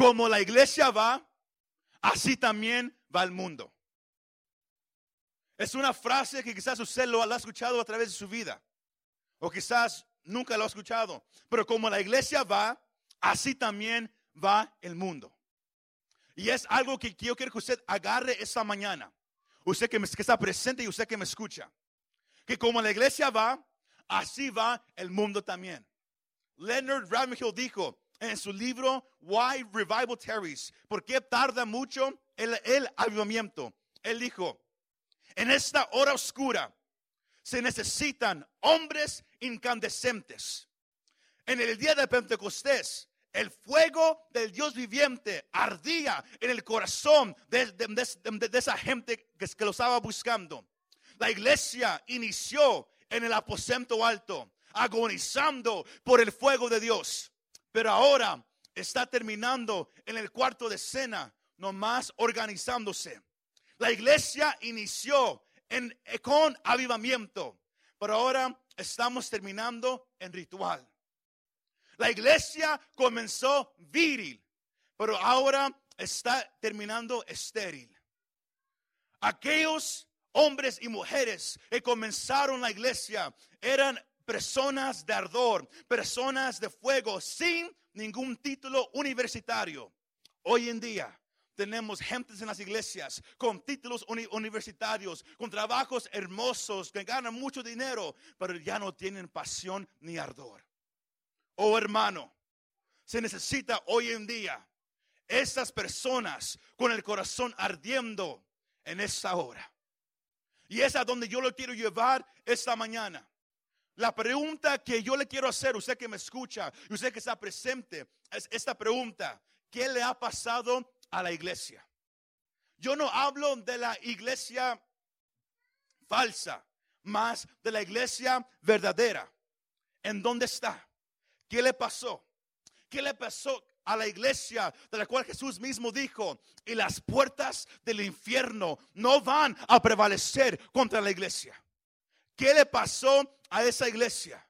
como la iglesia va, así también va el mundo. Es una frase que quizás usted lo ha escuchado a través de su vida, o quizás nunca lo ha escuchado, pero como la iglesia va, así también va el mundo. Y es algo que yo quiero que usted agarre esta mañana. Usted que, está presente y usted que me escucha. Que como la iglesia va, así va el mundo también. Leonard Ravenhill dijo en su libro Why Revival Tarries, ¿por qué tarda mucho el, el avivamiento? Él dijo, en esta hora oscura se necesitan hombres incandescentes. En el día de Pentecostés, el fuego del Dios viviente ardía en el corazón de, esa gente que lo estaba buscando. La iglesia inició en el aposento alto, agonizando por el fuego de Dios. Pero ahora está terminando en el cuarto de cena, nomás organizándose. La iglesia inició en, con avivamiento, pero ahora estamos terminando en ritual. La iglesia comenzó viril, pero ahora está terminando estéril. Aquellos hombres y mujeres que comenzaron la iglesia eran personas de ardor, personas de fuego, sin ningún título universitario. Hoy en día tenemos gentes en las iglesias con títulos universitarios, con trabajos hermosos, que ganan mucho dinero, pero ya no tienen pasión ni ardor. Oh hermano, se necesita hoy en día estas personas con el corazón ardiendo en esta hora. Y es a donde yo lo quiero llevar esta mañana. La pregunta que yo le quiero hacer, usted que me escucha y usted que está presente, es esta pregunta. ¿Qué le ha pasado a la iglesia. Yo no hablo de la iglesia falsa, más de la iglesia verdadera. ¿En dónde está? ¿Qué le pasó? ¿Qué le pasó a la iglesia de la cual Jesús mismo dijo, y las puertas del infierno no van a prevalecer contra la iglesia? ¿Qué le pasó a esa iglesia?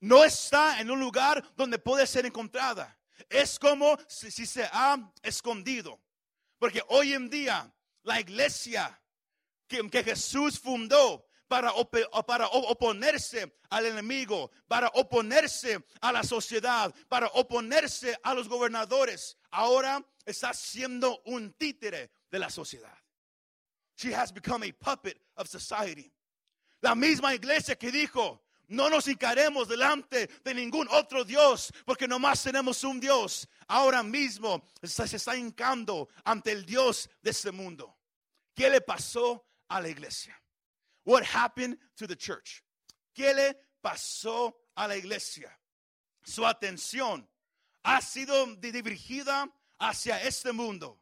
No está en un lugar donde puede ser encontrada es como si, se ha escondido. Porque hoy en día la iglesia que, Jesús fundó para, para, oponerse al enemigo, para oponerse a la sociedad, para oponerse a los gobernadores, ahora está siendo un títere de la sociedad. She has become a puppet of society. La misma iglesia que dijo, no nos hincaremos delante de ningún otro Dios, porque nomás tenemos un Dios. Ahora mismo se está hincando ante el Dios de este mundo. ¿Qué le pasó a la iglesia? What happened to the church? ¿Qué le pasó a la iglesia? Su atención ha sido dirigida hacia este mundo.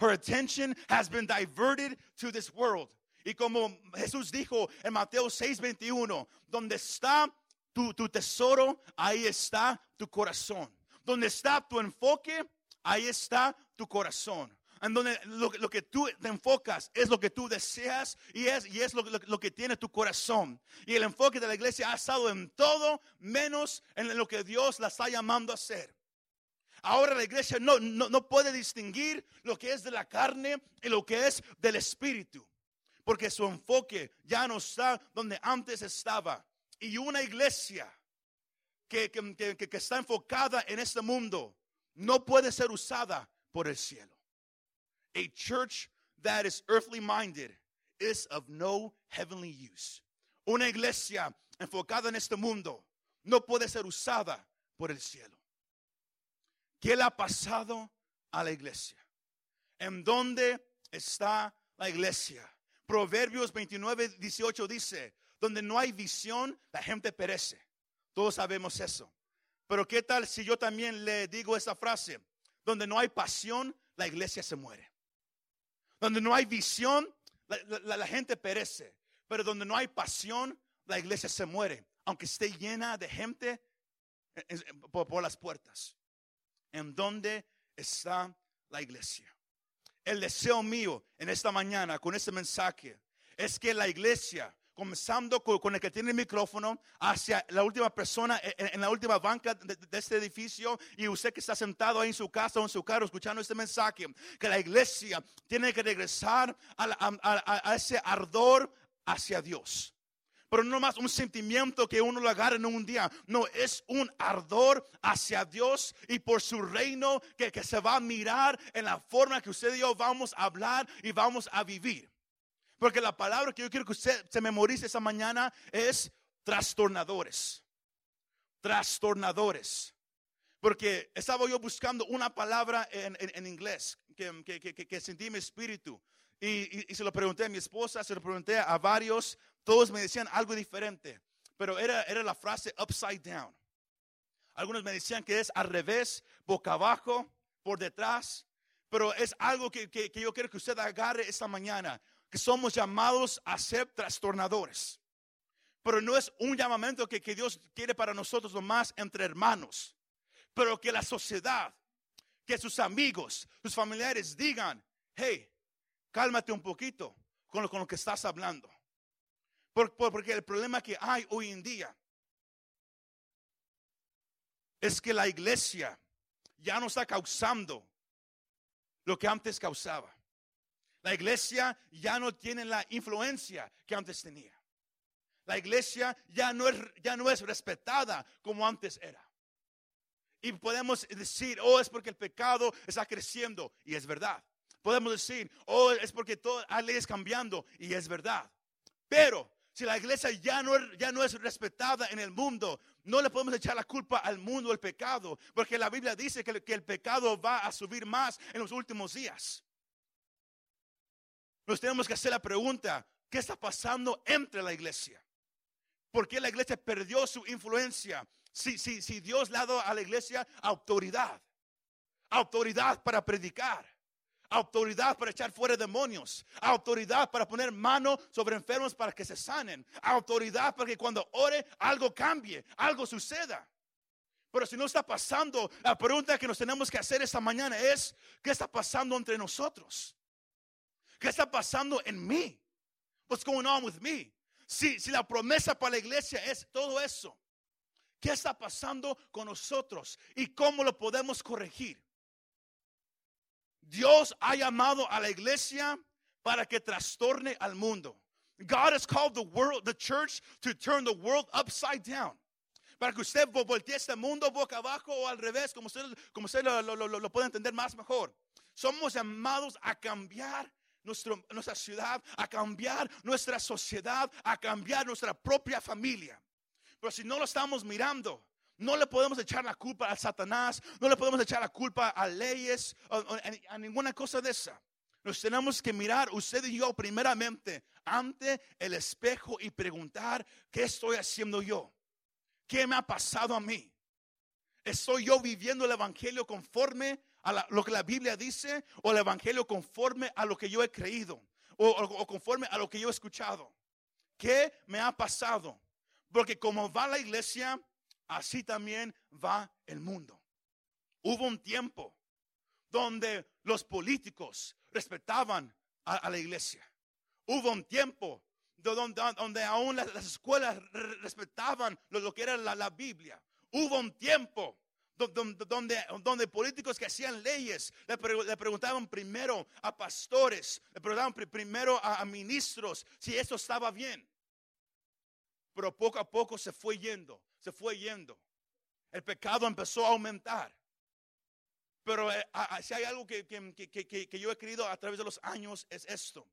Her attention has been diverted to this world. Y como Jesús dijo en Mateo 6:21, donde está tu, tesoro, ahí está tu corazón. Donde está tu enfoque, ahí está tu corazón. En donde lo, que tú te enfocas es lo que tú deseas y es, y es lo, lo, que tiene tu corazón. Y el enfoque de la iglesia ha estado en todo menos en lo que Dios la está llamando a hacer. Ahora la iglesia no, no, no puede distinguir lo que es de la carne y lo que es del espíritu porque su enfoque ya no está donde antes estaba. Y una iglesia que, está enfocada en este mundo no puede ser usada por el cielo. A church that is earthly minded is of no heavenly use. Una iglesia enfocada en este mundo no puede ser usada por el cielo. ¿Qué le ha pasado a la iglesia? ¿En dónde está la iglesia? Proverbios 29, 18 dice, donde no hay visión, la gente perece. Todos sabemos eso. Pero ¿qué tal si yo también le digo esa frase? Donde no hay pasión, la iglesia se muere. Donde no hay visión, la, gente perece. Pero donde no hay pasión, la iglesia se muere. Aunque esté llena de gente por, por las puertas. ¿En dónde está la iglesia? El deseo mío en esta mañana con este mensaje es que la iglesia comenzando con, el que tiene el micrófono, hacia la última persona en, la última banca de, este edificio y usted que está sentado ahí en su casa o en su carro escuchando este mensaje, que la iglesia tiene que regresar a, ese ardor hacia Dios pero no más un sentimiento que uno lo agarra en un día. No, es un ardor hacia Dios y por su reino que, que, se va a mirar en la forma que usted y yo vamos a hablar y vamos a vivir. Porque la palabra que yo quiero que usted se memorice esa mañana es trastornadores. Trastornadores. Porque estaba yo buscando una palabra en, inglés que, sentí en mi espíritu. Y, y, se lo pregunté a mi esposa, se lo pregunté a varios. Todos me decían algo diferente. Pero era, era la frase upside down. Algunos me decían que es al revés, boca abajo, por detrás. Pero es algo que, que, yo quiero que usted agarre esta mañana que somos llamados a ser trastornadores. Pero no es un llamamiento que, Dios quiere para nosotros nomás entre hermanos. Pero que la sociedad, que sus amigos, sus familiares digan, hey, cálmate un poquito con lo, con lo que estás hablando. Porque el problema que hay hoy en día es que la iglesia ya no está causando lo que antes causaba. La iglesia ya no tiene la influencia que antes tenía. La iglesia ya no es, ya no es respetada como antes era. Y podemos decir, oh, es porque el pecado está creciendo. Y es verdad. Podemos decir, oh, es porque todas las leyes cambiando. Y es verdad. Pero si la iglesia ya no, ya no es respetada en el mundo, no le podemos echar la culpa al mundo, el pecado. Porque la Biblia dice que, que el pecado va a subir más en los últimos días nos tenemos que hacer la pregunta, ¿qué está pasando entre la iglesia? ¿Por qué la iglesia perdió su influencia? Si, si, si Dios le ha dado a la iglesia autoridad, autoridad para predicar, autoridad para echar fuera demonios, autoridad para poner mano sobre enfermos para que se sanen, autoridad para que cuando ore algo cambie, algo suceda. Pero si no está pasando, la pregunta que nos tenemos que hacer esta mañana es, ¿qué está pasando entre nosotros? ¿Qué está pasando en mí? What's going on with me? Si, si la promesa para la iglesia es todo eso, ¿qué está pasando con nosotros y cómo lo podemos corregir? Dios ha llamado a la iglesia para que trastorne al mundo. God has called the world, the church, to turn the world upside down. Para que usted voltee este mundo boca abajo o al revés, como usted, como usted lo, lo, lo, lo puede entender más mejor. Somos llamados a cambiar nuestra ciudad, a cambiar nuestra sociedad, a cambiar nuestra propia familia. Pero si no lo estamos mirando, no le podemos echar la culpa a Satanás, no le podemos echar la culpa a leyes, a, ninguna cosa de esa. Nos tenemos que mirar, usted y yo, primeramente, ante el espejo y preguntar, ¿qué estoy haciendo yo? ¿Qué me ha pasado a mí? ¿Estoy yo viviendo el Evangelio conforme a lo que la Biblia dice o el Evangelio conforme a lo que yo he creído o, conforme a lo que yo he escuchado. ¿Qué me ha pasado? Porque como va la iglesia, así también va el mundo. Hubo un tiempo donde los políticos respetaban a, la iglesia. Hubo un tiempo donde, aún las, escuelas respetaban lo, que era la Biblia. Hubo un tiempo donde, donde políticos que hacían leyes le, preguntaban primero a pastores, le preguntaban primero a, ministros si eso estaba bien. Pero poco a poco se fue yendo, se fue yendo. El pecado empezó a aumentar. Pero eh, si hay algo que, que, yo he querido a través de los años es esto.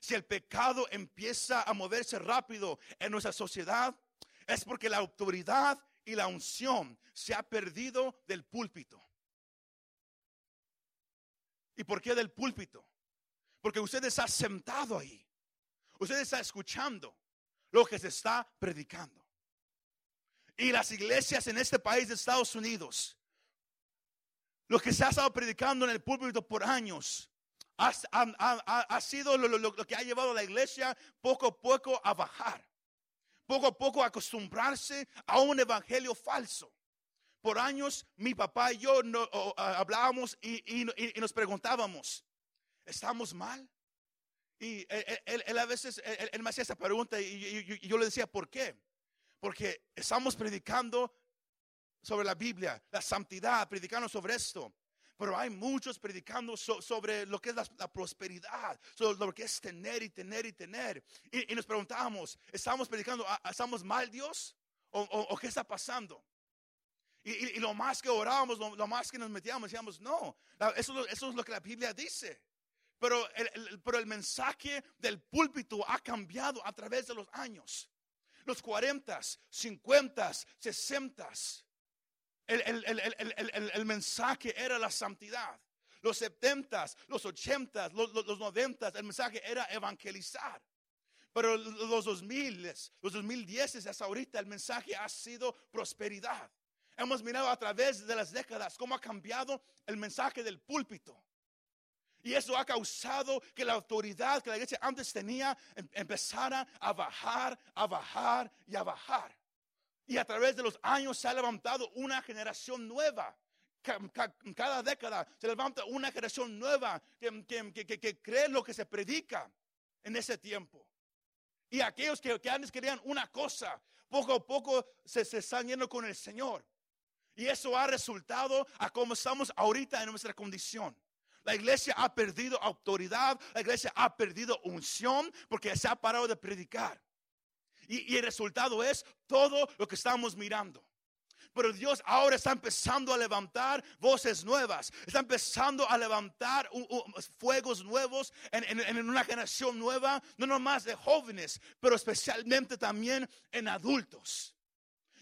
Si el pecado empieza a moverse rápido en nuestra sociedad, es porque la autoridad y la unción se ha perdido del púlpito. ¿Y por qué del púlpito? Porque usted está sentado ahí. Usted está escuchando lo que se está predicando. Y las iglesias en este país de Estados Unidos, lo que se ha estado predicando en el púlpito por años, ha, sido lo, que ha llevado a la iglesia poco a poco a bajar poco a poco acostumbrarse a un evangelio falso. Por años mi papá y yo hablábamos y, nos preguntábamos, ¿estamos mal? Y él, a veces, él, me hacía esa pregunta y, yo le decía, ¿por qué? Porque estamos predicando sobre la Biblia, la santidad, predicando sobre esto. Pero hay muchos predicando sobre lo que es la, prosperidad, sobre lo que es tener y tener y tener. Y, nos preguntábamos, ¿estamos predicando, estamos mal Dios? ¿O, qué está pasando? Y, lo más que orábamos, lo, más que nos metíamos, decíamos, no, eso, eso es lo que la Biblia dice. Pero el, pero el mensaje del púlpito ha cambiado a través de los años. Los 40, 50, 60 el, mensaje era la santidad. Los 70, los 80, los, los 90, el mensaje era evangelizar. Pero los 2000, los 2010 hasta ahorita el mensaje ha sido prosperidad. Hemos mirado a través de las décadas cómo ha cambiado el mensaje del púlpito. Y eso ha causado que la autoridad que la iglesia antes tenía em, empezara a bajar, a bajar y a bajar. Y a través de los años se ha levantado una generación nueva. Cada década se levanta una generación nueva que, cree lo que se predica en ese tiempo. Y aquellos que, antes querían una cosa, poco a poco se, se están yendo con el Señor. Y eso ha resultado a cómo estamos ahorita en nuestra condición. La iglesia ha perdido autoridad, la iglesia ha perdido unción porque se ha parado de predicar. Y, el resultado es todo lo que estamos mirando. Pero Dios ahora está empezando a levantar voces nuevas. Está empezando a levantar fuegos nuevos en, una generación nueva. No nomás de jóvenes, pero especialmente también en adultos.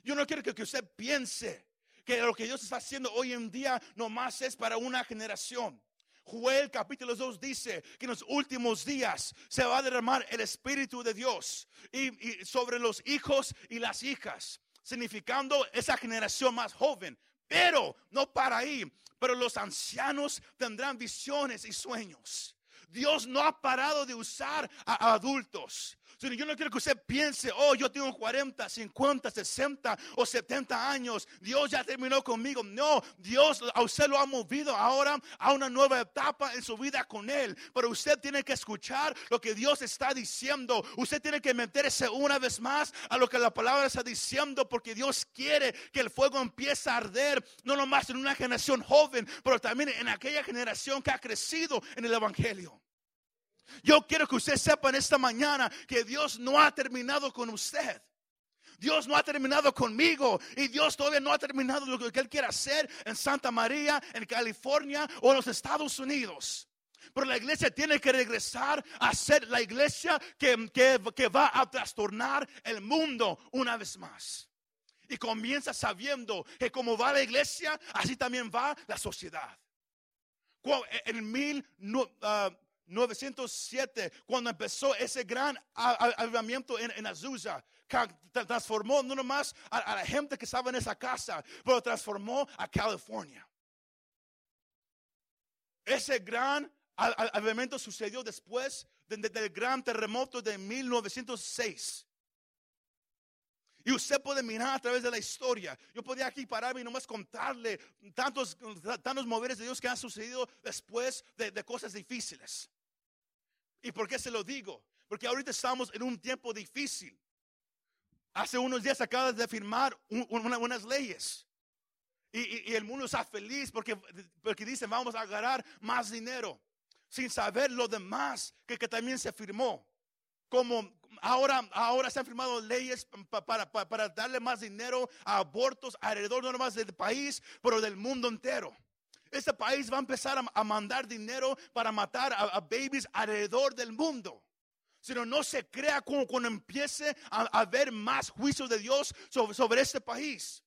Yo no quiero que, usted piense que lo que Dios está haciendo hoy en día nomás es para una generación. Joel capítulo 2 dice que en los últimos días se va a derramar el Espíritu de Dios y, sobre los hijos y las hijas, significando esa generación más joven. Pero no para ahí, pero los ancianos tendrán visiones y sueños. Dios no ha parado de usar a adultos yo no quiero que usted piense, oh, yo tengo 40, 50, 60 o 70 años. Dios ya terminó conmigo. No, Dios a usted lo ha movido ahora a una nueva etapa en su vida con Él. Pero usted tiene que escuchar lo que Dios está diciendo. Usted tiene que meterse una vez más a lo que la palabra está diciendo. Porque Dios quiere que el fuego empiece a arder. No nomás en una generación joven, pero también en aquella generación que ha crecido en el Evangelio. Yo quiero que usted sepa en esta mañana que Dios no ha terminado con usted. Dios no ha terminado conmigo y Dios todavía no ha terminado lo que Él quiere hacer en Santa María, en California o en los Estados Unidos. Pero la iglesia tiene que regresar a ser la iglesia que, que va a trastornar el mundo una vez más. Y comienza sabiendo que como va la iglesia, así también va la sociedad. En mil, 907, cuando empezó ese gran avivamiento en, Azusa, transformó no nomás a, la gente que estaba en esa casa, pero transformó a California. Ese gran avivamiento sucedió después del gran terremoto de 1906. Y usted puede mirar a través de la historia. Yo podía aquí pararme y nomás contarle tantos, tantos moveres de Dios que han sucedido después de cosas difíciles. ¿Y por qué se lo digo? Porque ahorita estamos en un tiempo difícil. Hace unos días acabas de firmar unas leyes. Y, el mundo está feliz porque, porque dicen vamos a ganar más dinero. Sin saber lo demás que, también se firmó. Como ahora, ahora se han firmado leyes para, para, darle más dinero a abortos alrededor no nomás del país, pero del mundo entero. Este país va a empezar a, mandar dinero para matar a, babies alrededor del mundo. Sino no se crea como cuando empiece a, haber más juicio de Dios sobre, sobre este país.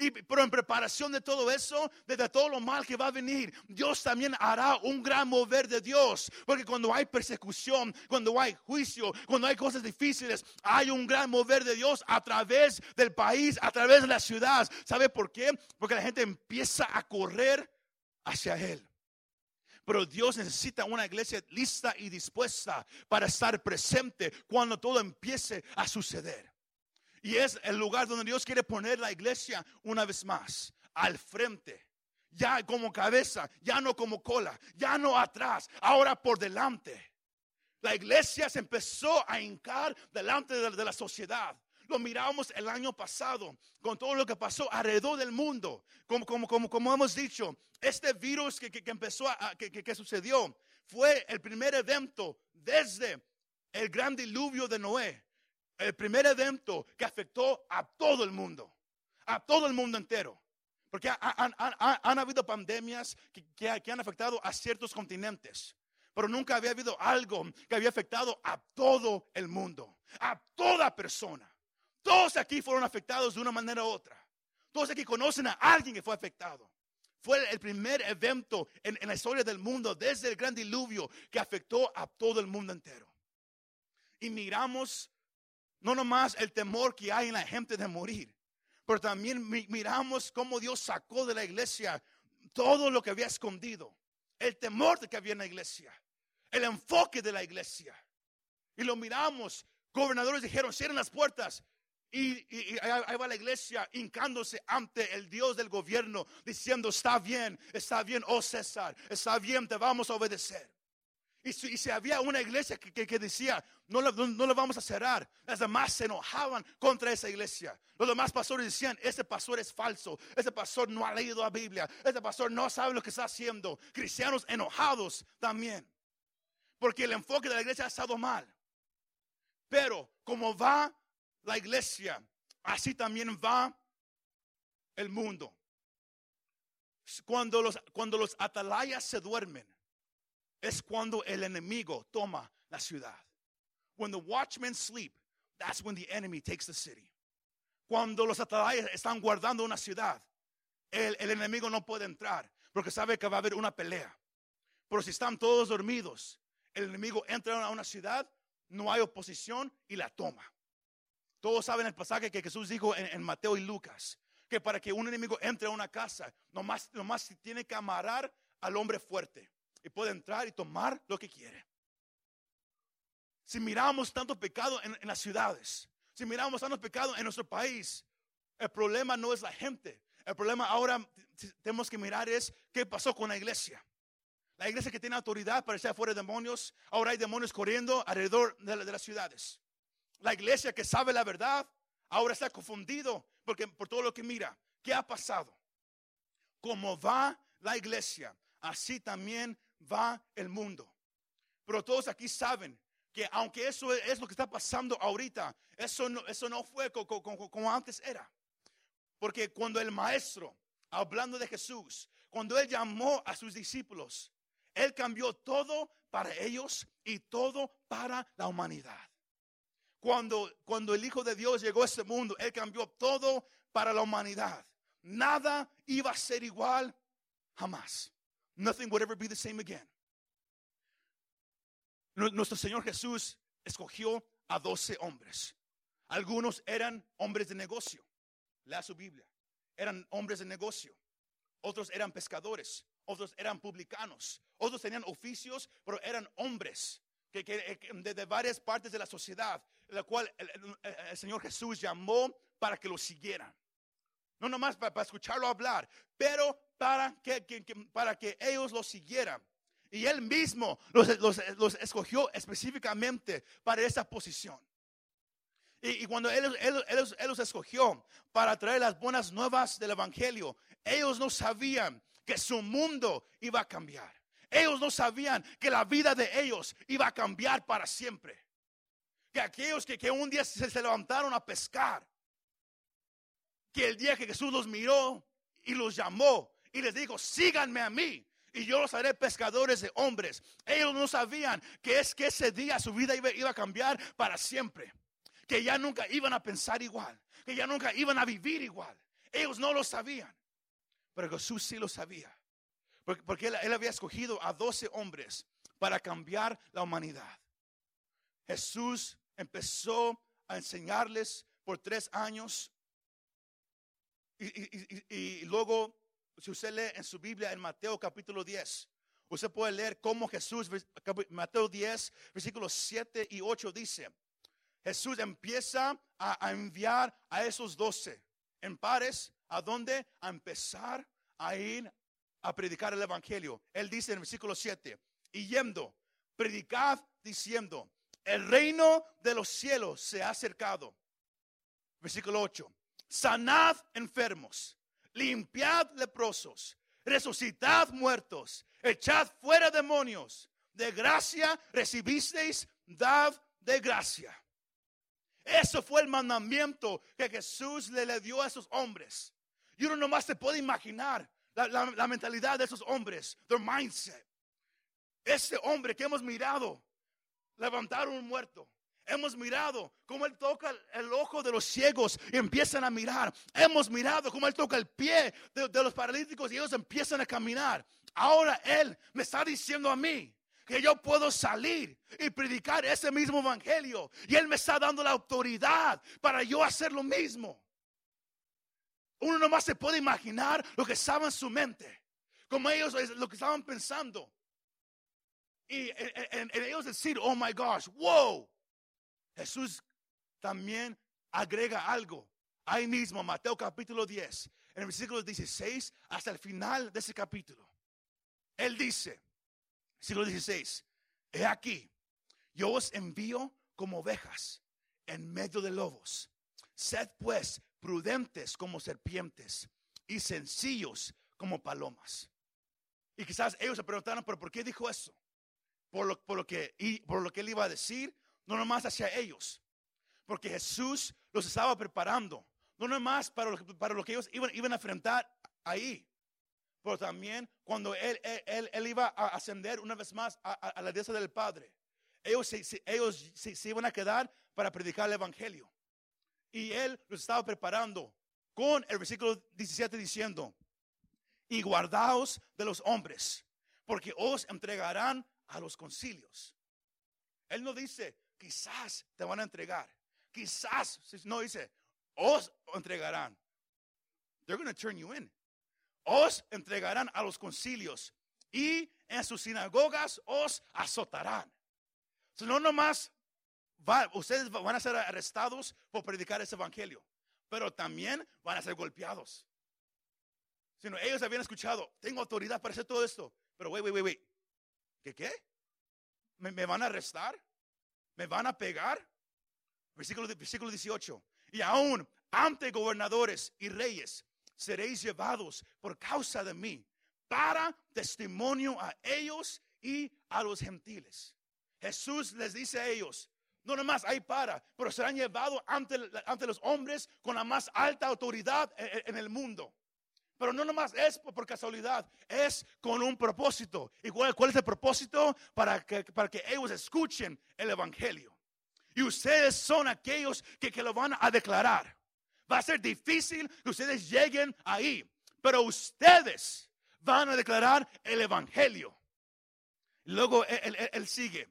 Y, pero en preparación de todo eso, de, todo lo mal que va a venir, Dios también hará un gran mover de Dios. Porque cuando hay persecución, cuando hay juicio, cuando hay cosas difíciles, hay un gran mover de Dios a través del país, a través de la ciudad. ¿Sabe por qué? Porque la gente empieza a correr hacia Él. Pero Dios necesita una iglesia lista y dispuesta para estar presente cuando todo empiece a suceder. Y es el lugar donde Dios quiere poner la iglesia una vez más, al frente. Ya como cabeza, ya no como cola, ya no atrás, ahora por delante. La iglesia se empezó a hincar delante de, la sociedad. Lo miramos el año pasado con todo lo que pasó alrededor del mundo. Como, como, como, hemos dicho, este virus que, que, empezó, a, que, que sucedió, fue el primer evento desde el gran diluvio de Noé. El primer evento que afectó a todo el mundo, a todo el mundo entero. Porque han, han, habido pandemias que, que, han afectado a ciertos continentes, pero nunca había habido algo que había afectado a todo el mundo, a toda persona. Todos aquí fueron afectados de una manera u otra. Todos aquí conocen a alguien que fue afectado. Fue el primer evento en, la historia del mundo desde el gran diluvio que afectó a todo el mundo entero. Y miramos no nomás el temor que hay en la gente de morir, pero también miramos cómo Dios sacó de la iglesia todo lo que había escondido, el temor de que había en la iglesia, el enfoque de la iglesia. Y lo miramos, gobernadores dijeron, cierren las puertas. Y, ahí va la iglesia hincándose ante el Dios del gobierno, diciendo, está bien, está bien, oh César, está bien, te vamos a obedecer. Y si, había una iglesia que, decía, no la, no, vamos a cerrar, las demás se enojaban contra esa iglesia. Los demás pastores decían, ese pastor es falso, ese pastor no ha leído la Biblia, ese pastor no sabe lo que está haciendo. Cristianos enojados también, porque el enfoque de la iglesia ha estado mal. Pero como va la iglesia, así también va el mundo. Cuando los, cuando los atalayas se duermen, es cuando el enemigo toma la ciudad. When the watchmen sleep, that's when the enemy takes the city. Cuando los atalayas están guardando una ciudad, el, el enemigo no puede entrar porque sabe que va a haber una pelea. Pero si están todos dormidos, el enemigo entra a una ciudad, no hay oposición y la toma. Todos saben el pasaje que Jesús dijo en, Mateo y Lucas, que para que un enemigo entre a una casa, nomás, nomás tiene que amarrar al hombre fuerte y puede entrar y tomar lo que quiere. Si miramos tanto pecado en, las ciudades, si miramos tanto pecado en nuestro país, el problema no es la gente. El problema ahora tenemos que mirar es qué pasó con la iglesia. La iglesia que tiene autoridad para echar fuera demonios, ahora hay demonios corriendo alrededor de, de, las ciudades. La iglesia que sabe la verdad, ahora está confundido porque, por todo lo que mira. ¿Qué ha pasado? Como va la iglesia, así también va el mundo. Pero todos aquí saben que aunque eso es lo que está pasando ahorita, eso no, eso no fue como, antes era. Porque cuando el maestro, hablando de Jesús, cuando él llamó a sus discípulos, él cambió todo para ellos y todo para la humanidad. Cuando, cuando el Hijo de Dios llegó a este mundo, Él cambió todo para la humanidad. Nada iba a ser igual jamás. Nothing would ever be the same again. Nuestro Señor Jesús escogió a doce hombres. Algunos eran hombres de negocio. Lea su Biblia. Eran hombres de negocio. Otros eran pescadores. Otros eran publicanos. Otros tenían oficios, pero eran hombres que, de, varias partes de la sociedad, la cual el, Señor Jesús llamó para que lo siguieran. No nomás para escucharlo hablar, pero para que, para que ellos lo siguieran. Y él mismo los, escogió específicamente para esa posición. Y, cuando él, él, los escogió para traer las buenas nuevas del Evangelio, ellos no sabían que su mundo iba a cambiar. Ellos no sabían que la vida de ellos iba a cambiar para siempre. Que aquellos que, que un día se, levantaron a pescar, que el día que Jesús los miró y los llamó, y les dijo, síganme a mí y yo los haré pescadores de hombres. Ellos no sabían que es que ese día su vida iba, a cambiar para siempre. Que ya nunca iban a pensar igual. Que ya nunca iban a vivir igual. Ellos no lo sabían. Pero Jesús sí lo sabía. Porque, él, él había escogido a doce hombres para cambiar la humanidad. Jesús empezó a enseñarles por tres años y, luego si usted lee en su Biblia en Mateo capítulo 10, usted puede leer cómo Jesús, Mateo 10, versículos 7 y 8 dice, Jesús empieza a, enviar a esos doce en pares, ¿a dónde? A empezar a ir a predicar el Evangelio. Él dice en versículo 7, y yendo, predicad diciendo, el reino de los cielos se ha acercado. Versículo 8. Sanad enfermos, limpiad leprosos, resucitad muertos, echad fuera demonios. De gracia recibisteis, dad de gracia. Eso fue el mandamiento que Jesús le, dio a esos hombres. Y uno nomás se puede imaginar la, mentalidad de esos hombres, their mindset. Ese hombre que hemos mirado levantar un muerto. Hemos mirado cómo Él toca el, ojo de los ciegos y empiezan a mirar. Hemos mirado cómo Él toca el pie de, los paralíticos y ellos empiezan a caminar. Ahora Él me está diciendo a mí que yo puedo salir y predicar ese mismo evangelio. Y Él me está dando la autoridad para yo hacer lo mismo. Uno nomás se puede imaginar lo que estaba en su mente, como ellos lo que estaban pensando. Y en, ellos decir, oh my gosh, wow. Jesús también agrega algo. Ahí mismo, Mateo capítulo 10, en el versículo 16 hasta el final de ese capítulo. Él dice, versículo 16, he aquí, yo os envío como ovejas en medio de lobos. Sed pues prudentes como serpientes y sencillos como palomas. Y quizás ellos se preguntaron, pero ¿por qué dijo eso? Por lo, por lo, que, por lo que él iba a decir, no nomás hacia ellos, porque Jesús los estaba preparando, no nomás para lo, para lo que ellos iban, iban a enfrentar ahí, pero también cuando él, él, él, iba a ascender una vez más a, la diestra del Padre. Ellos, ellos se iban a quedar para predicar el Evangelio. Y él los estaba preparando con el versículo 17 diciendo, y guardaos de los hombres, porque os entregarán a los concilios. Él no dice, quizás te van a entregar, quizás, no dice, os entregarán. They're going to turn you in. Os entregarán a los concilios y en sus sinagogas os azotarán. Si no nomás ustedes van a ser arrestados por predicar ese evangelio, pero también van a ser golpeados. Sino ellos habían escuchado, tengo autoridad para hacer todo esto, pero wait, wait, wait, wait. ¿Qué qué? ¿Me, van a arrestar? ¿Me van a pegar? Versículo, versículo 18. Y aún ante gobernadores y reyes seréis llevados por causa de mí para testimonio a ellos y a los gentiles. Jesús les dice a ellos, no nomás ahí para, pero serán llevados ante, ante los hombres con la más alta autoridad en, el mundo. Pero no nomás es por, casualidad, es con un propósito. ¿Y cuál, es el propósito? Para que, para que ellos escuchen el Evangelio. Y ustedes son aquellos que, que lo van a declarar. Va a ser difícil que ustedes lleguen ahí, pero ustedes van a declarar el Evangelio. Luego él sigue.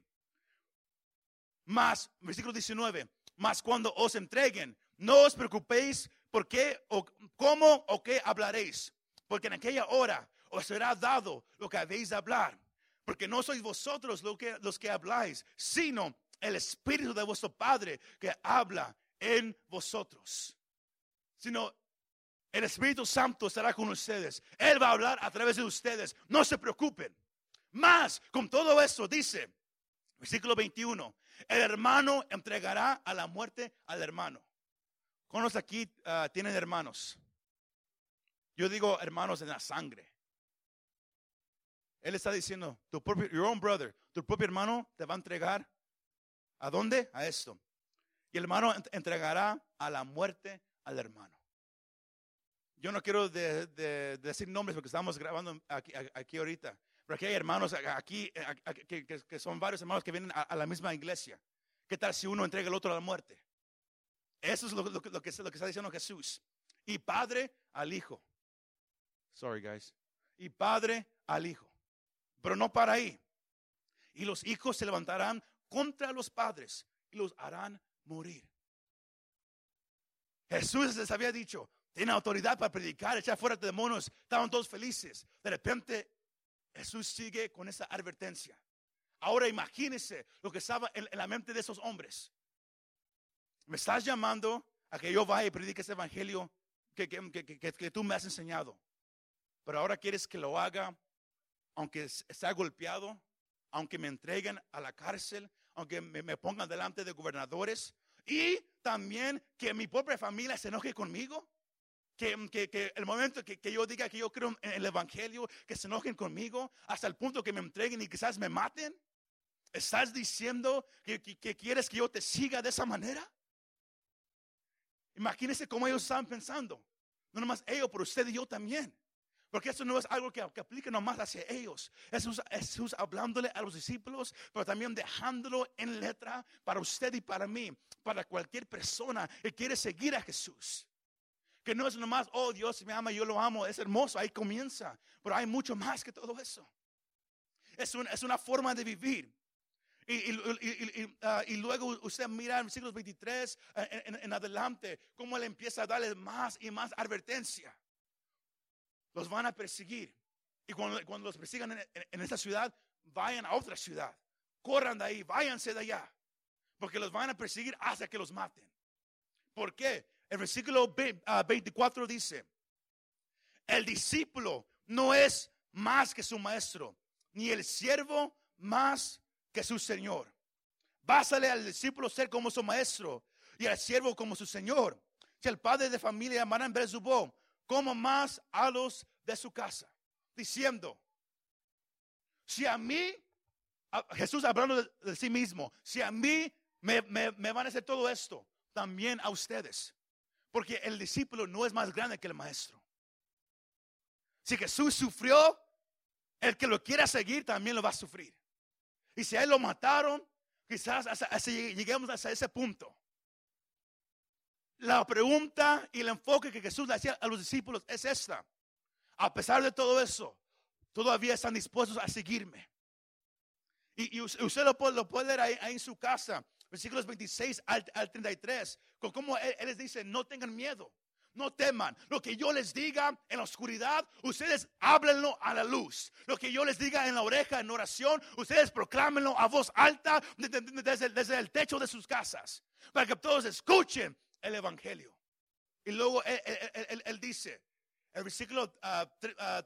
Más, versículo 19, más cuando os entreguen, no os preocupéis por qué o cómo o qué hablaréis, porque en aquella hora os será dado lo que habéis de hablar, porque no sois vosotros lo que, los que habláis, sino el Espíritu de vuestro Padre que habla en vosotros. Sino el Espíritu Santo estará con ustedes. Él va a hablar a través de ustedes. No se preocupen. Más, con todo eso, dice, versículo 21, el hermano entregará a la muerte al hermano. ¿Cuántos aquí ah, tienen hermanos? Yo digo hermanos en la sangre. Él está diciendo, tu propio, your own brother, tu propio hermano te va a entregar. ¿A dónde? A esto. Y el hermano entregará a la muerte al hermano. Yo no quiero decir nombres porque estamos grabando aquí, aquí ahorita. Pero aquí hay hermanos aquí que, son varios hermanos que vienen a, la misma iglesia. ¿Qué tal si uno entrega al otro a la muerte? Eso es lo, que, lo que está diciendo Jesús. Y padre al hijo. Sorry, guys. Y padre al hijo. Pero no para ahí. Y los hijos se levantarán contra los padres y los harán morir. Jesús les había dicho, tiene autoridad para predicar, echar fuera demonios. Estaban todos felices. De repente Jesús sigue con esa advertencia. Ahora imagínese lo que estaba en, la mente de esos hombres. Me estás llamando a que yo vaya y predique ese evangelio que, que, tú me has enseñado. Pero ahora quieres que lo haga aunque sea golpeado, aunque me entreguen a la cárcel, aunque me, pongan delante de gobernadores, y también que mi propia familia se enoje conmigo. Que, que, que el momento que, que, yo diga que yo creo en el Evangelio, que se enojen conmigo, hasta el punto que me entreguen y quizás me maten. ¿Estás diciendo que, que quieres que yo te siga de esa manera? Imagínense cómo ellos estaban pensando. No nomás ellos, pero usted y yo también. Porque eso no es algo que, que aplique nomás hacia ellos. Es Jesús hablándole a los discípulos, pero también dejándolo en letra para usted y para mí, para cualquier persona que quiere seguir a Jesús. Que no es nomás, oh Dios me ama, yo lo amo, es hermoso, ahí comienza. Pero hay mucho más que todo eso. Es, es una forma de vivir. Y, y, y, uh, y, luego usted mira en siglos 23 en, en, en, adelante cómo él empieza a darle más y más advertencia los van a perseguir. Y cuando, cuando los persigan en, en, esta ciudad, vayan a otra ciudad. Corran de ahí, váyanse de allá. Porque los van a perseguir hasta que los maten. ¿Por qué? El versículo 24 ah, dice, el discípulo no es más que su maestro, ni el siervo más que su señor. Básale al discípulo ser como su maestro y al siervo como su señor. Si el padre de familia en voz como más a los de su casa, diciendo, si a mí, Jesús hablando de, sí mismo, si a mí me, van a hacer todo esto, también a ustedes, porque el discípulo no es más grande que el maestro. Si Jesús sufrió, el que lo quiera seguir también lo va a sufrir. Y si a él lo mataron, quizás lleguemos hasta ese punto. La pregunta y el enfoque que Jesús le hacía a los discípulos es esta. A pesar de todo eso, todavía están dispuestos a seguirme. Y, usted lo puede, lo leer ahí, en su casa, versículos 26 al, 33, con cómo él, les dice, no tengan miedo, no teman. Lo que yo les diga en la oscuridad, ustedes háblenlo a la luz. Lo que yo les diga en la oreja, en oración, ustedes proclámenlo a voz alta desde, el techo de sus casas, para que todos escuchen el Evangelio. Y luego él, dice, el versículo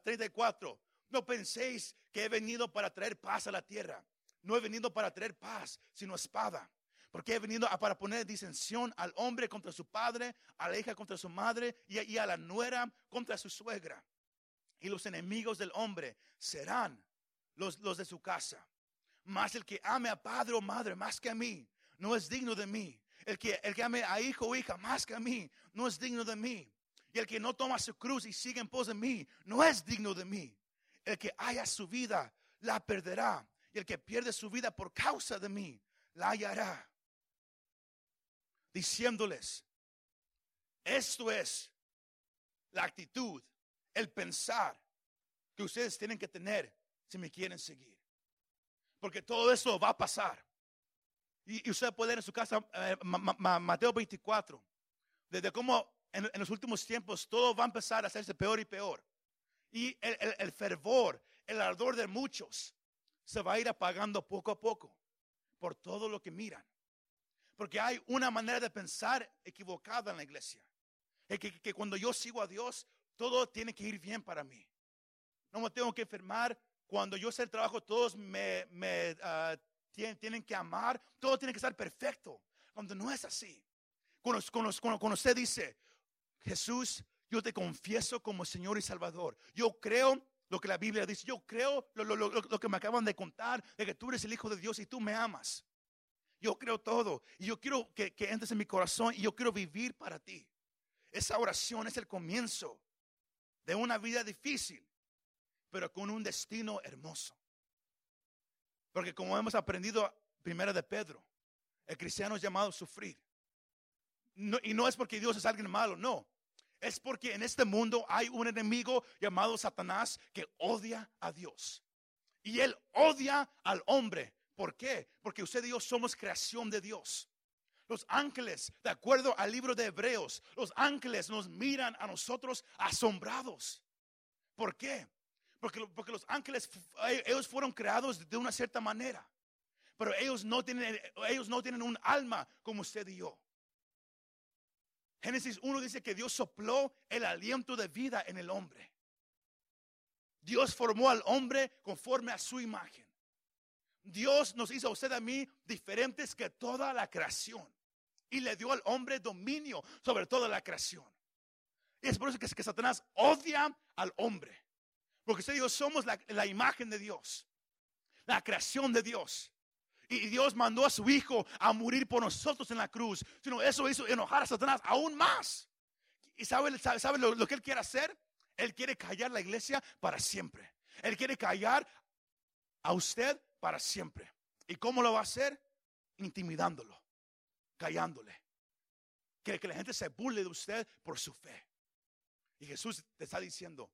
34, ah, ah, no penséis que he venido para traer paz a la tierra. No he venido para traer paz, sino espada. Porque he venido para poner disensión al hombre contra su padre, a la hija contra su madre y, a la nuera contra su suegra. Y los enemigos del hombre serán los, de su casa. Mas el que ame a padre o madre más que a mí, no es digno de mí. El que, el que ame a hijo o hija más que a mí no es digno de mí. Y el que no toma su cruz y sigue en pos de mí no es digno de mí. El que haya su vida la perderá. Y el que pierde su vida por causa de mí la hallará. Diciéndoles, esto es la actitud, el pensar que ustedes tienen que tener si me quieren seguir. Porque todo eso va a pasar. Y, usted puede leer en su casa eh, Mateo 24, desde cómo en, los últimos tiempos todo va a empezar a hacerse peor y peor. Y el, fervor, el ardor de muchos se va a ir apagando poco a poco por todo lo que miran. Porque hay una manera de pensar equivocada en la iglesia. Que, que, cuando yo sigo a Dios, todo tiene que ir bien para mí. No me tengo que enfermar. Cuando yo sé el trabajo, todos me, me ah, tienen, que amar, todo tiene que estar perfecto. Cuando no es así. Cuando, cuando, usted dice, Jesús, yo te confieso como Señor y Salvador. Yo creo lo que la Biblia dice. Yo creo lo, que me acaban de contar, de que tú eres el Hijo de Dios y tú me amas. Yo creo todo. Y yo quiero que, entres en mi corazón y yo quiero vivir para ti. Esa oración es el comienzo de una vida difícil, pero con un destino hermoso. Porque como hemos aprendido primero de Pedro, el cristiano es llamado a sufrir. y no es porque Dios es alguien malo, no. Es porque en este mundo hay un enemigo llamado Satanás que odia a Dios. Y él odia al hombre. ¿Por qué? Porque usted y yo somos creación de Dios. Los ángeles, de acuerdo al libro de Hebreos, los ángeles nos miran a nosotros asombrados. ¿Por qué? Porque, los ángeles, eh, ellos fueron creados de una cierta manera. Pero ellos no tienen, ellos no tienen un alma como usted y yo. Génesis 1 dice que Dios sopló el aliento de vida en el hombre. Dios formó al hombre conforme a su imagen. Dios nos hizo a usted a mí diferentes que toda la creación. Y le dio al hombre dominio sobre toda la creación. Y es por eso que, Satanás odia al hombre. Porque usted y yo somos la, imagen de Dios. La creación de Dios. Y Dios mandó a su Hijo a morir por nosotros en la cruz. Sino eso hizo enojar a Satanás aún más. ¿Y sabe, sabe, lo, lo, que él quiere hacer? Él quiere callar la iglesia para siempre. Él quiere callar a usted para siempre. ¿Y cómo lo va a hacer? Intimidándolo, callándole. Que, que la gente se burle de usted por su fe. Y Jesús te está diciendo,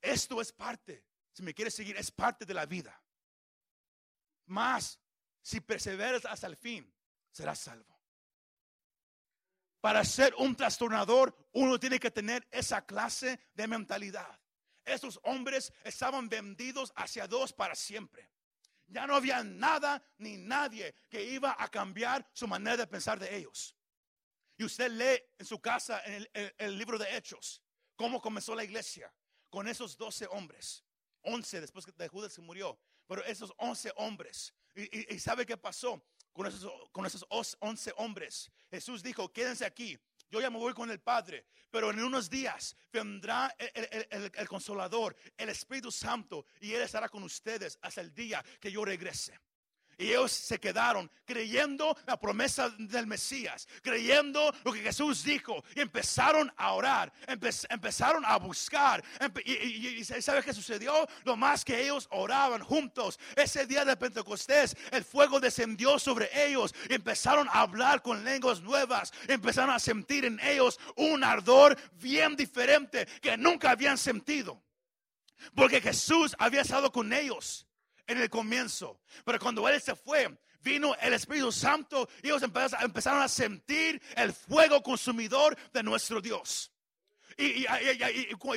esto es parte, si me quieres seguir, es parte de la vida. Más, si perseveras hasta el fin, serás salvo. Para ser un trastornador, uno tiene que tener esa clase de mentalidad. Esos hombres estaban vendidos hacia Dios para siempre. Ya no había nada ni nadie que iba a cambiar su manera de pensar de ellos. Y usted lee en su casa en el, libro de Hechos cómo comenzó la iglesia con esos doce hombres. Once después de Judas se murió. Pero esos once hombres. Y, sabe qué pasó con esos, con esos once hombres. Jesús dijo, quédense aquí. Yo ya me voy con el Padre, pero en unos días vendrá el, Consolador, el Espíritu Santo, y Él estará con ustedes hasta el día que yo regrese. Y ellos se quedaron creyendo la promesa del Mesías, creyendo lo que Jesús dijo. Y empezaron a orar, empezaron a buscar. y, ¿sabe qué sucedió? Lo más que ellos oraban juntos. Ese día de Pentecostés, el fuego descendió sobre ellos. Y empezaron a hablar con lenguas nuevas. empezaron a sentir en ellos un ardor bien diferente que nunca habían sentido. Porque Jesús había estado con ellos en el comienzo. Pero cuando Él se fue, vino el Espíritu Santo y ellos empezaron a sentir el fuego consumidor de nuestro Dios. Y,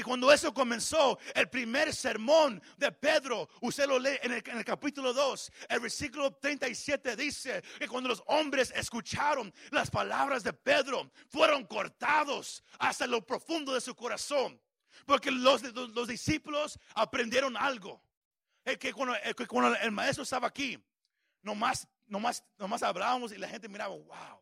cuando eso comenzó, el primer sermón de Pedro, usted lo lee en el, capítulo 2, el versículo 37 dice que cuando los hombres escucharon las palabras de Pedro, fueron cortados hasta lo profundo de su corazón. Porque los discípulos aprendieron algo que cuando, el maestro estaba aquí, nomás, nomás, nomás hablábamos y la gente miraba, wow,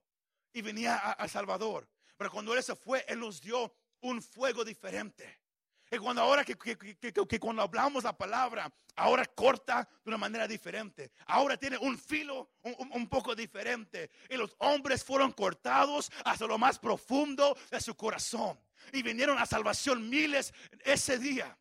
y venía a, Salvador. Pero cuando él se fue, él nos dio un fuego diferente. Y cuando ahora que, cuando hablamos la palabra, ahora corta de una manera diferente. Ahora tiene un filo un, un, poco diferente. Y los hombres fueron cortados hasta lo más profundo de su corazón. Y vinieron a salvación miles ese día.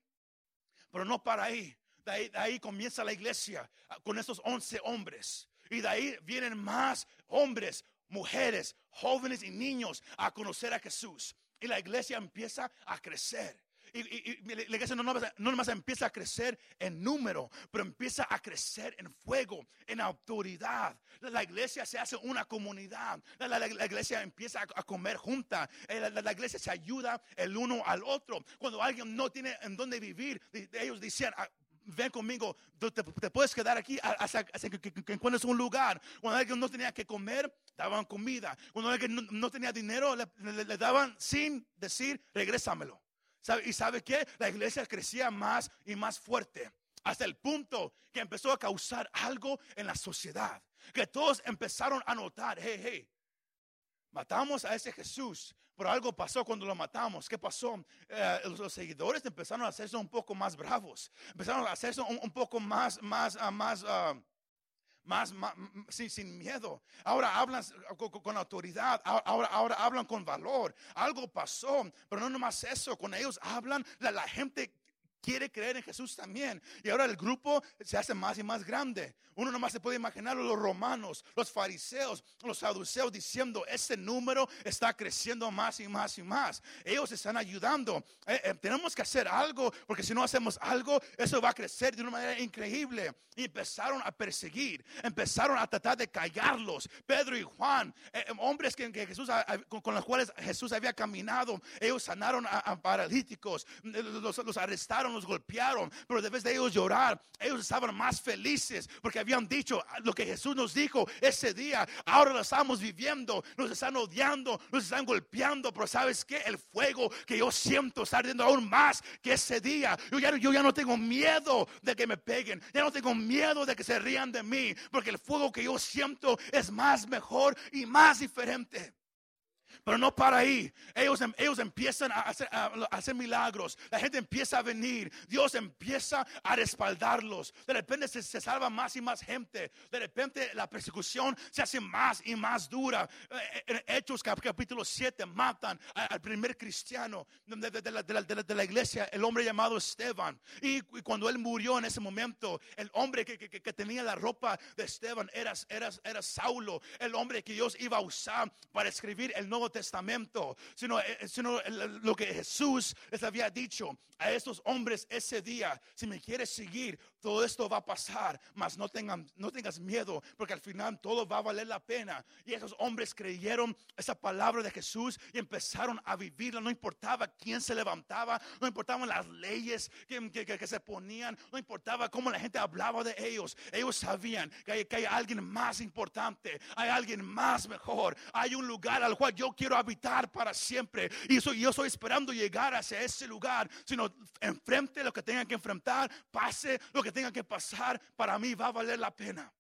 Pero no para ahí. De ahí, comienza la iglesia ah, con esos once hombres. Y de ahí vienen más hombres, mujeres, jóvenes y niños a conocer a Jesús. Y la iglesia empieza a crecer. Y, la iglesia no nomás, no empieza a crecer en número, pero empieza a crecer en fuego, en autoridad. La, iglesia se hace una comunidad. La, iglesia empieza a, comer junta. Eh, la, iglesia se ayuda el uno al otro. Cuando alguien no tiene en dónde vivir, ellos ah, ven conmigo, te, puedes quedar aquí hasta, que, encuentres un lugar. Cuando alguien no tenía que comer, daban comida. Cuando alguien no, tenía dinero, le, daban sin decir, regrésamelo. ¿Y sabe qué? La iglesia crecía más y más fuerte. Hasta el punto que empezó a causar algo en la sociedad. Que todos empezaron a notar, hey, hey, matamos a ese Jesús, pero algo pasó cuando lo matamos. ¿Qué pasó? Eh, los, seguidores empezaron a hacerse un poco más bravos. Empezaron a hacerse un, poco más, más, ah, más, ah, más, más sin, sin, miedo. Ahora hablan con, autoridad. Ahora, ahora hablan con valor. Algo pasó. Pero no nomás eso. Con ellos hablan. La, la gente quiere creer en Jesús también. Y ahora el grupo se hace más y más grande. Uno nomás se puede imaginar los romanos, los fariseos, los saduceos diciendo, ese número está creciendo más y más y más. Ellos están ayudando. Eh, eh, tenemos que hacer algo, porque si no hacemos algo, eso va a crecer de una manera increíble. Y empezaron a perseguir, empezaron a tratar de callarlos. Pedro y Juan, eh, hombres que, Jesús, con, los cuales Jesús había caminado, ellos sanaron a, paralíticos, los arrestaron gritaron, los golpearon, pero de vez de ellos llorar, ellos estaban más felices porque habían dicho lo que Jesús nos dijo ese día. Ahora lo estamos viviendo, nos están odiando, nos están golpeando, pero ¿sabes qué? El fuego que yo siento está ardiendo aún más que ese día. Yo ya, yo ya no tengo miedo de que me peguen, ya no tengo miedo de que se rían de mí, porque el fuego que yo siento es más mejor y más diferente. Pero no para ahí. Ellos, em, ellos empiezan a hacer, milagros. La gente empieza a venir. Dios empieza a respaldarlos. De repente se, se, salva más y más gente. De repente la persecución se hace más y más dura. Eh, en Hechos capítulo 7 matan al primer cristiano de, la, iglesia, el hombre llamado Esteban. Y, cuando él murió en ese momento, el hombre que, que, que tenía la ropa de Esteban era, era, era Saulo. El hombre que Dios iba a usar para escribir el Nuevo Testamento, sino, eh, sino lo que Jesús les había dicho a estos hombres ese día. Si me quieres seguir, todo esto va a pasar, mas no, tengan, no tengas miedo, porque al final todo va a valer la pena. Y esos hombres creyeron esa palabra de Jesús y empezaron a vivirla. No importaba quién se levantaba, no importaban las leyes que, que, que se ponían, no importaba cómo la gente hablaba de ellos. Ellos sabían que hay, que hay alguien más importante, hay alguien más mejor, hay un lugar al cual yo quiero habitar para siempre. Y yo estoy esperando llegar hacia ese lugar, sino enfrente lo que tengan que enfrentar, pase lo que tenga que pasar, para mí va a valer la pena.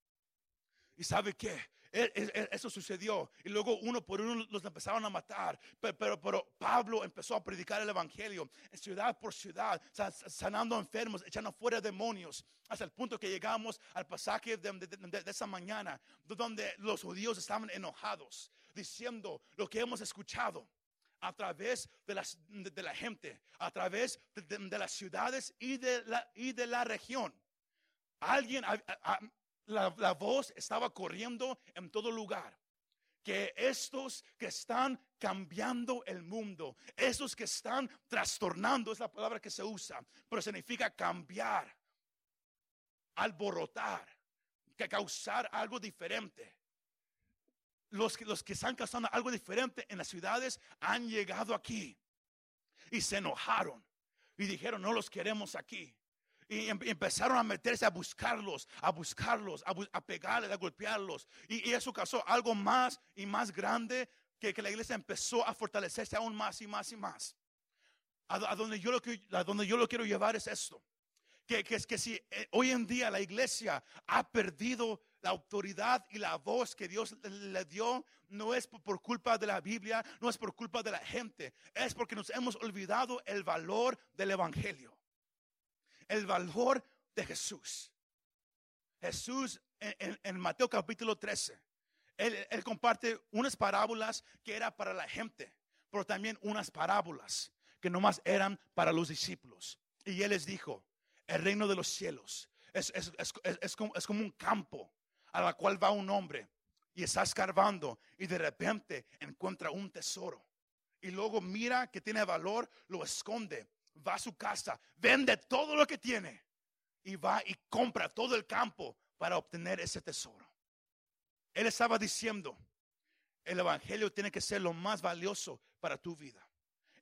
¿Y sabe qué? Eso sucedió. Y luego uno por uno los empezaron a matar. Pero, pero, Pablo empezó a predicar el Evangelio en ciudad por ciudad, sanando enfermos, echando fuera demonios. Hasta el punto que llegamos al pasaje de, de esa mañana, donde los judíos estaban enojados, diciendo lo que hemos escuchado a través de, las, de, la gente, a través de, las ciudades y de la, y de la región. Alguien, la, la voz estaba corriendo en todo lugar que estos que están cambiando el mundo, estos que están trastornando, es la palabra que se usa, pero significa cambiar, alborotar, que causar algo diferente los, los que están causando algo diferente en las ciudades han llegado aquí y se enojaron y dijeron, no los queremos aquí. Y em, empezaron a meterse a buscarlos, a buscarlos, a, pegarles, a golpearlos. Y, eso causó algo más y más grande que, que, la iglesia empezó a fortalecerse aún más y más y más. A, donde, yo lo que, a donde yo lo quiero llevar es esto. Que, que es que si eh, hoy en día la iglesia ha perdido la autoridad y la voz que Dios le dio no es por culpa de la Biblia, no es por culpa de la gente, es porque nos hemos olvidado el valor del Evangelio, el valor de Jesús. Jesús en, Mateo capítulo 13, él, comparte unas parábolas que eran para la gente, pero también unas parábolas que nomás eran para los discípulos. Y él les dijo, el reino de los cielos es, es, es, como, es, como, un campo a la cual va un hombre y está escarbando y de repente encuentra un tesoro. Y luego mira que tiene valor, lo esconde, va a su casa, vende todo lo que tiene y va y compra todo el campo para obtener ese tesoro. Él estaba diciendo, el Evangelio tiene que ser lo más valioso para tu vida.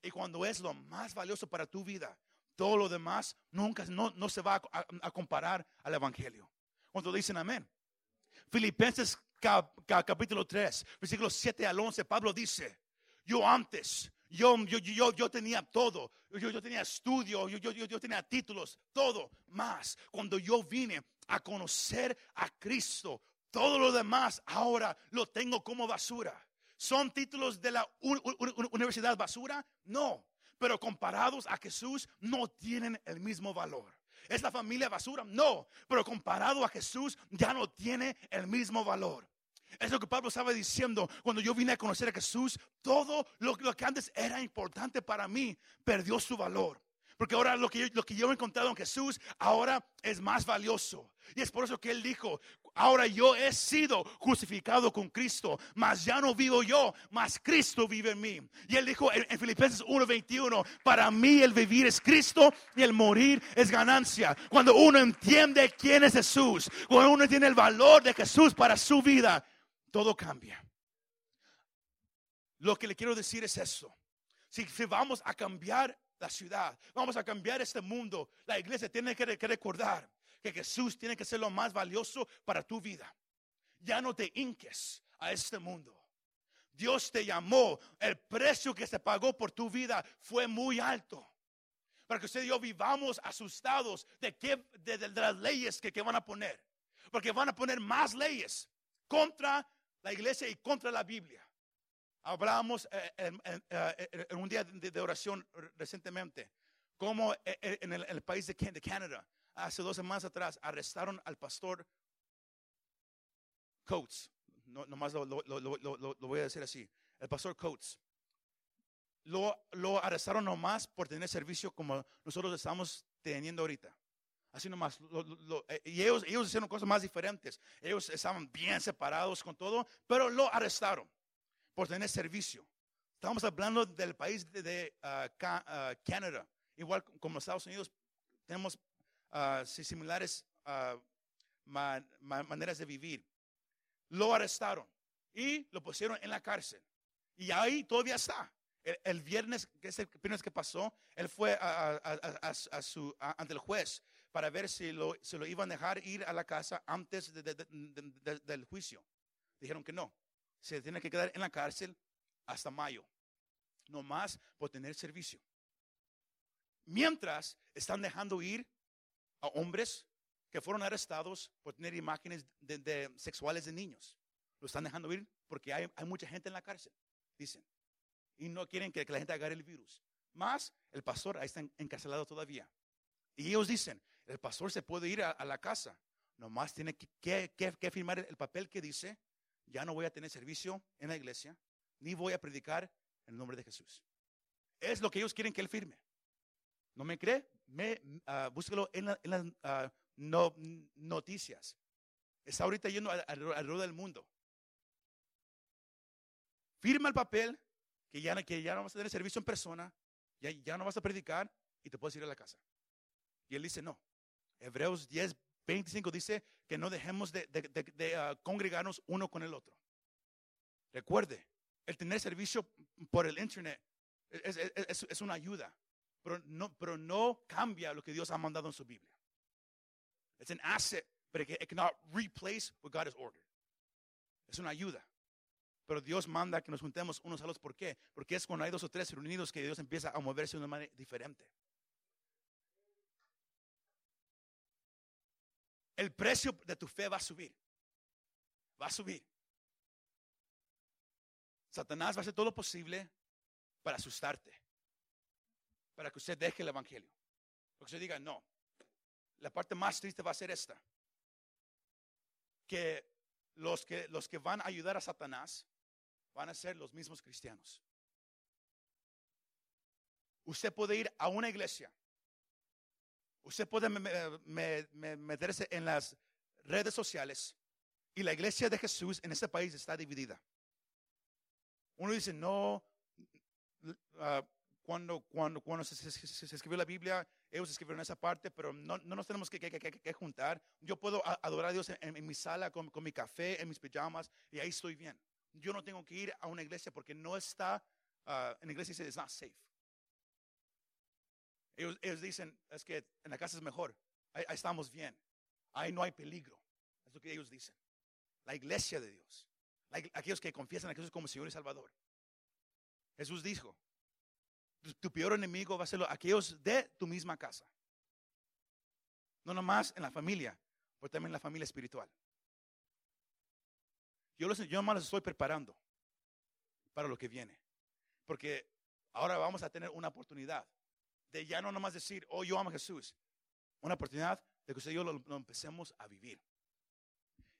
Y cuando es lo más valioso para tu vida, todo lo demás nunca no, no se va a, comparar al Evangelio. Cuando dicen amén. Filipenses capítulo 3, versículos 7 al 11, Pablo dice, yo antes, yo, yo, yo, yo tenía todo, yo, yo tenía estudio, yo, yo, yo tenía títulos, todo más. Cuando yo vine a conocer a Cristo, todo lo demás ahora lo tengo como basura. ¿Son títulos de la universidad basura? No, pero comparados a Jesús no tienen el mismo valor. ¿Es la familia basura? No, pero comparado a Jesús ya no tiene el mismo valor. Es lo que Pablo estaba diciendo cuando yo vine a conocer a Jesús. Todo lo, que antes era importante para mí perdió su valor. Porque ahora lo que, yo, lo que yo he encontrado en Jesús ahora es más valioso. Y es por eso que Él dijo, ahora yo he sido crucificado con Cristo, mas ya no vivo yo, mas Cristo vive en mí. Y Él dijo en, en Filipenses 1:21, para mí el vivir es Cristo y el morir es ganancia. Cuando uno entiende quién es Jesús, cuando uno tiene el valor de Jesús para su vida, todo cambia. Lo que le quiero decir es eso. Si, vamos a cambiar la ciudad. Vamos a cambiar este mundo. La iglesia tiene que recordar que Jesús tiene que ser lo más valioso para tu vida. Ya no te hinques a este mundo. Dios te llamó. El precio que se pagó por tu vida fue muy alto. Para que usted y yo vivamos asustados de, qué, de, las leyes que, que, van a poner. Porque van a poner más leyes contra la iglesia y contra la Biblia. Hablábamos eh, eh, en, un día de, oración recientemente, como eh, en el, país de, Canadá, hace dos semanas atrás, arrestaron al pastor Coates. No, nomás lo, lo, voy a decir así. El pastor Coates. Lo, lo arrestaron nomás por tener servicio como nosotros estamos teniendo ahorita. Así nomás. y ellos, ellos hicieron cosas más diferentes. Ellos estaban bien separados con todo, pero lo arrestaron por tener servicio. Estamos hablando del país de, uh, uh, Canadá. Igual como Estados Unidos, tenemos uh, similares maneras de vivir. Lo arrestaron y lo pusieron en la cárcel. Y ahí todavía está. El, viernes, que viernes que pasó, él fue a, su, ante el juez para ver si lo, se lo iban a dejar ir a la casa antes del juicio. Dijeron que no se tiene que quedar en la cárcel hasta mayo, no más por tener servicio. Mientras están dejando ir a hombres que fueron arrestados por tener imágenes de, sexuales de niños. Lo están dejando ir porque hay, mucha gente en la cárcel, dicen. Y no quieren que, la gente agarre el virus. Más, el pastor ahí está encarcelado todavía. Y ellos dicen, el pastor se puede ir a, la casa. Nomás tiene que, que firmar el papel que dice ya no voy a tener servicio en la iglesia, ni voy a predicar en el nombre de Jesús. Es lo que ellos quieren que él firme. ¿No me cree? Me, uh, en, las ah, noticias. Está ahorita yendo alrededor del mundo. Firma el papel que ya, que ya no vas a tener servicio en persona, ya, ya no vas a predicar y te puedes ir a la casa. Y él dice, no. Hebreos 10, 25 dice que no dejemos de, ah, congregarnos uno con el otro. Recuerde, el tener servicio por el internet es, una ayuda, pero no, cambia lo que Dios ha mandado en su Biblia. Es un asset, but it, cannot replace what God has ordered. Es una ayuda. Pero Dios manda que nos juntemos unos a los. ¿Por? Porque es cuando hay dos o tres reunidos que Dios empieza a moverse de una manera diferente. el precio de tu fe va a subir. Va a subir. Satanás va a hacer todo lo posible para asustarte. Para que usted deje el evangelio. Porque usted diga, no. La parte más triste va a ser esta. Que los que, los que van a ayudar a Satanás van a ser los mismos cristianos. Usted puede ir a una iglesia Usted puede meterse en las redes sociales y la iglesia de Jesús en este país está dividida. Uno dice, no, ah, cuando, cuando, cuando se, escribió la Biblia, ellos escribieron esa parte, pero no, no nos tenemos que, juntar. Yo puedo adorar a Dios en, mi sala con, mi café, en mis pijamas, y ahí estoy bien. Yo no tengo que ir a una iglesia porque no está, uh, en la iglesia dice, it's not safe. Ellos, dicen, es que en la casa es mejor, ahí, estamos bien, ahí no hay peligro. Es lo que ellos dicen. La iglesia de Dios, aquellos que confiesan a Jesús como Señor y Salvador. Jesús dijo, tu, peor enemigo va a ser aquellos de tu misma casa. No nomás en la familia, pero también en la familia espiritual. Yo, los, yo nomás los estoy preparando para lo que viene. Porque ahora vamos a tener una oportunidad de ya no nomás decir, oh, yo amo a Jesús. Una oportunidad de que usted y yo lo, empecemos a vivir.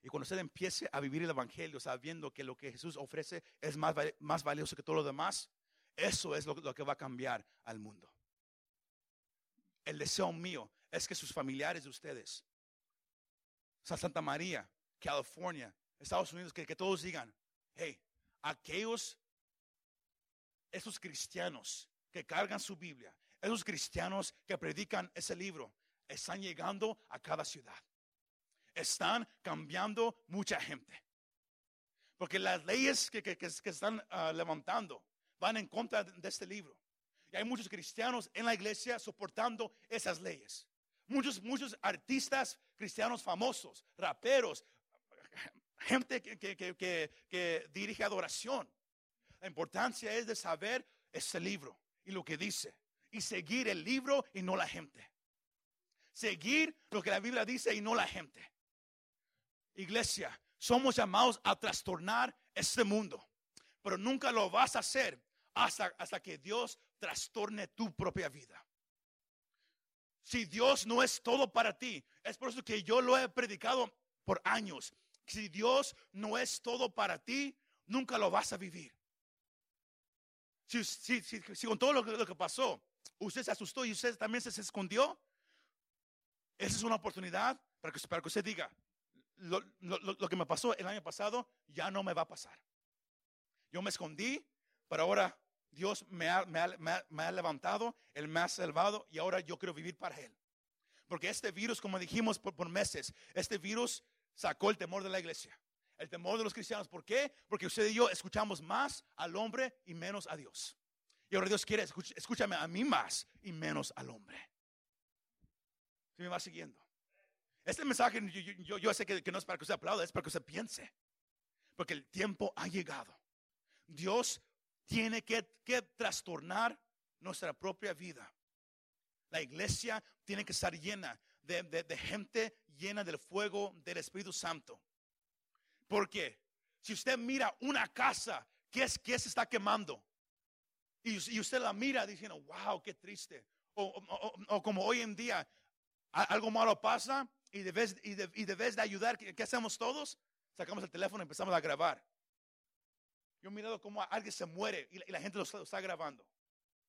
Y cuando usted empiece a vivir el Evangelio, sabiendo que lo que Jesús ofrece es más, más valioso que todo lo demás, eso es lo, que va a cambiar al mundo. El deseo mío es que sus familiares de ustedes, Santa María, California, Estados Unidos, que, que todos digan, hey, aquellos, esos cristianos que cargan su Biblia, esos cristianos que predican ese libro están llegando a cada ciudad. Están cambiando mucha gente. Porque las leyes que, están ah, levantando van en contra de este libro. Y hay muchos cristianos en la iglesia soportando esas leyes. Muchos, muchos artistas cristianos famosos, raperos, gente que, que, que, que dirige adoración. La importancia es de saber ese libro y lo que dice. Y seguir el libro y no la gente. Seguir lo que la Biblia dice y no la gente. Iglesia, somos llamados a trastornar este mundo. Pero nunca lo vas a hacer hasta, hasta que Dios trastorne tu propia vida. Si Dios no es todo para ti, es por eso que yo lo he predicado por años. Si Dios no es todo para ti, nunca lo vas a vivir. Si, con todo lo que, pasó, usted se asustó y usted también se, escondió, esa es una oportunidad para que, para que usted diga, lo, que me pasó el año pasado ya no me va a pasar. Yo me escondí, pero ahora Dios me ha, levantado, Él me ha salvado y ahora yo quiero vivir para Él. Porque este virus, como dijimos por meses, este virus sacó el temor de la iglesia el temor de los cristianos. ¿Por qué? Porque usted y yo escuchamos más al hombre y menos a Dios. Y ahora Dios quiere, escúchame a mí más y menos al hombre. Si me va siguiendo. Este mensaje yo, sé que, no es para que usted aplaude, es para que usted piense. Porque el tiempo ha llegado. Dios tiene que, trastornar nuestra propia vida. La iglesia tiene que estar llena de gente llena del fuego del Espíritu Santo. Porque si usted mira una casa que, es, que se está quemando y, usted la mira diciendo, wow, qué triste. O, como hoy en día algo malo pasa y debes, y de, y de ayudar, ¿qué, hacemos todos? Sacamos el teléfono y empezamos a grabar. Yo he mirado cómo alguien se muere y la, gente lo está, grabando.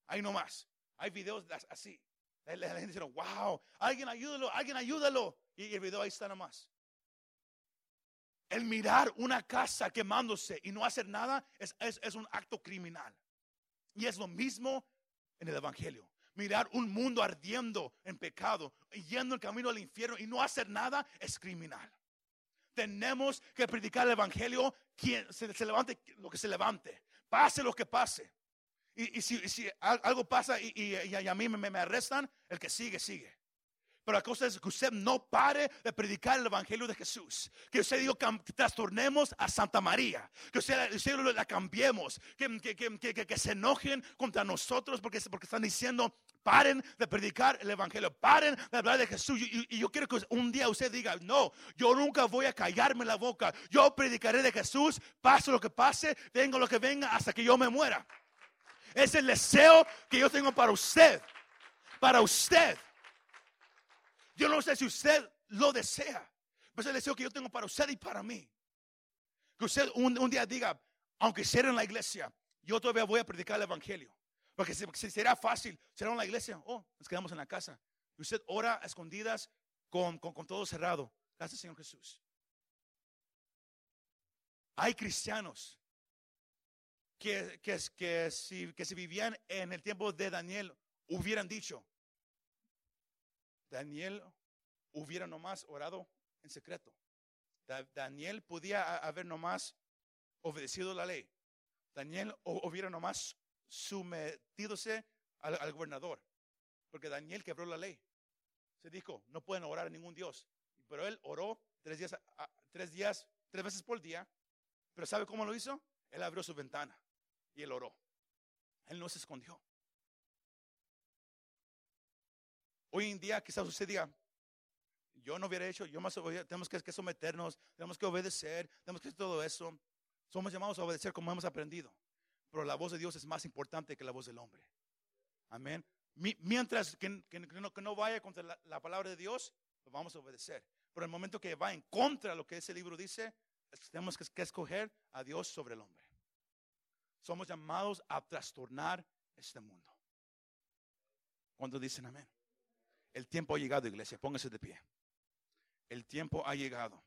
Ahí nomás. Hay videos así. La, gente dice, wow, alguien ayúdalo, alguien ayúdalo. Y el video ahí está nomás. El mirar una casa quemándose y no hacer nada es, un acto criminal. Y es lo mismo en el Evangelio. Mirar un mundo ardiendo en pecado, yendo el camino al infierno y no hacer nada es criminal. Tenemos que predicar el Evangelio, quien se, levante lo que se levante, pase lo que pase. Y, si, algo pasa y, a mí me arrestan, el que sigue, sigue. Pero la cosa es que usted no pare de predicar el Evangelio de Jesús. Que usted diga, que trastornemos a Santa María. Que usted, la cambiemos. Que, se enojen contra nosotros porque, porque están diciendo, paren de predicar el Evangelio. Paren de hablar de Jesús. Y, yo quiero que un día usted diga, no, yo nunca voy a callarme la boca. Yo predicaré de Jesús, pase lo que pase, venga lo que venga, hasta que yo me muera. Es el deseo que yo tengo para usted. Para usted. Yo no sé si usted lo desea, pero es el deseo que yo tengo para usted y para mí. Que usted un, día diga, aunque sea en la iglesia, yo todavía voy a predicar el evangelio. Porque si, será fácil, será en la iglesia, oh, nos quedamos en la casa. Y usted ora a escondidas con, todo cerrado. Gracias, Señor Jesús. Hay cristianos que, que, que, si, que si vivían en el tiempo de Daniel hubieran dicho, Daniel hubiera nomás orado en secreto. Daniel podía haber nomás obedecido la ley. Daniel hubiera nomás sometidose al, gobernador. Porque Daniel quebró la ley. Se dijo, no pueden orar a ningún Dios. Pero él oró tres días, tres días, tres veces por día. Pero ¿sabe cómo lo hizo? Él abrió su ventana y él oró. Él no se escondió. Hoy en día quizás usted yo no hubiera hecho, yo más tenemos que, someternos, tenemos que obedecer, tenemos que hacer todo eso. Somos llamados a obedecer como hemos aprendido. Pero la voz de Dios es más importante que la voz del hombre. Amén. Mientras que, no, vaya contra la, palabra de Dios, lo vamos a obedecer. Pero el momento que va en contra de lo que ese libro dice, tenemos que, que escoger a Dios sobre el hombre. Somos llamados a trastornar este mundo. Cuando dicen amén. El tiempo ha llegado, iglesia. Póngase de pie. El tiempo ha llegado.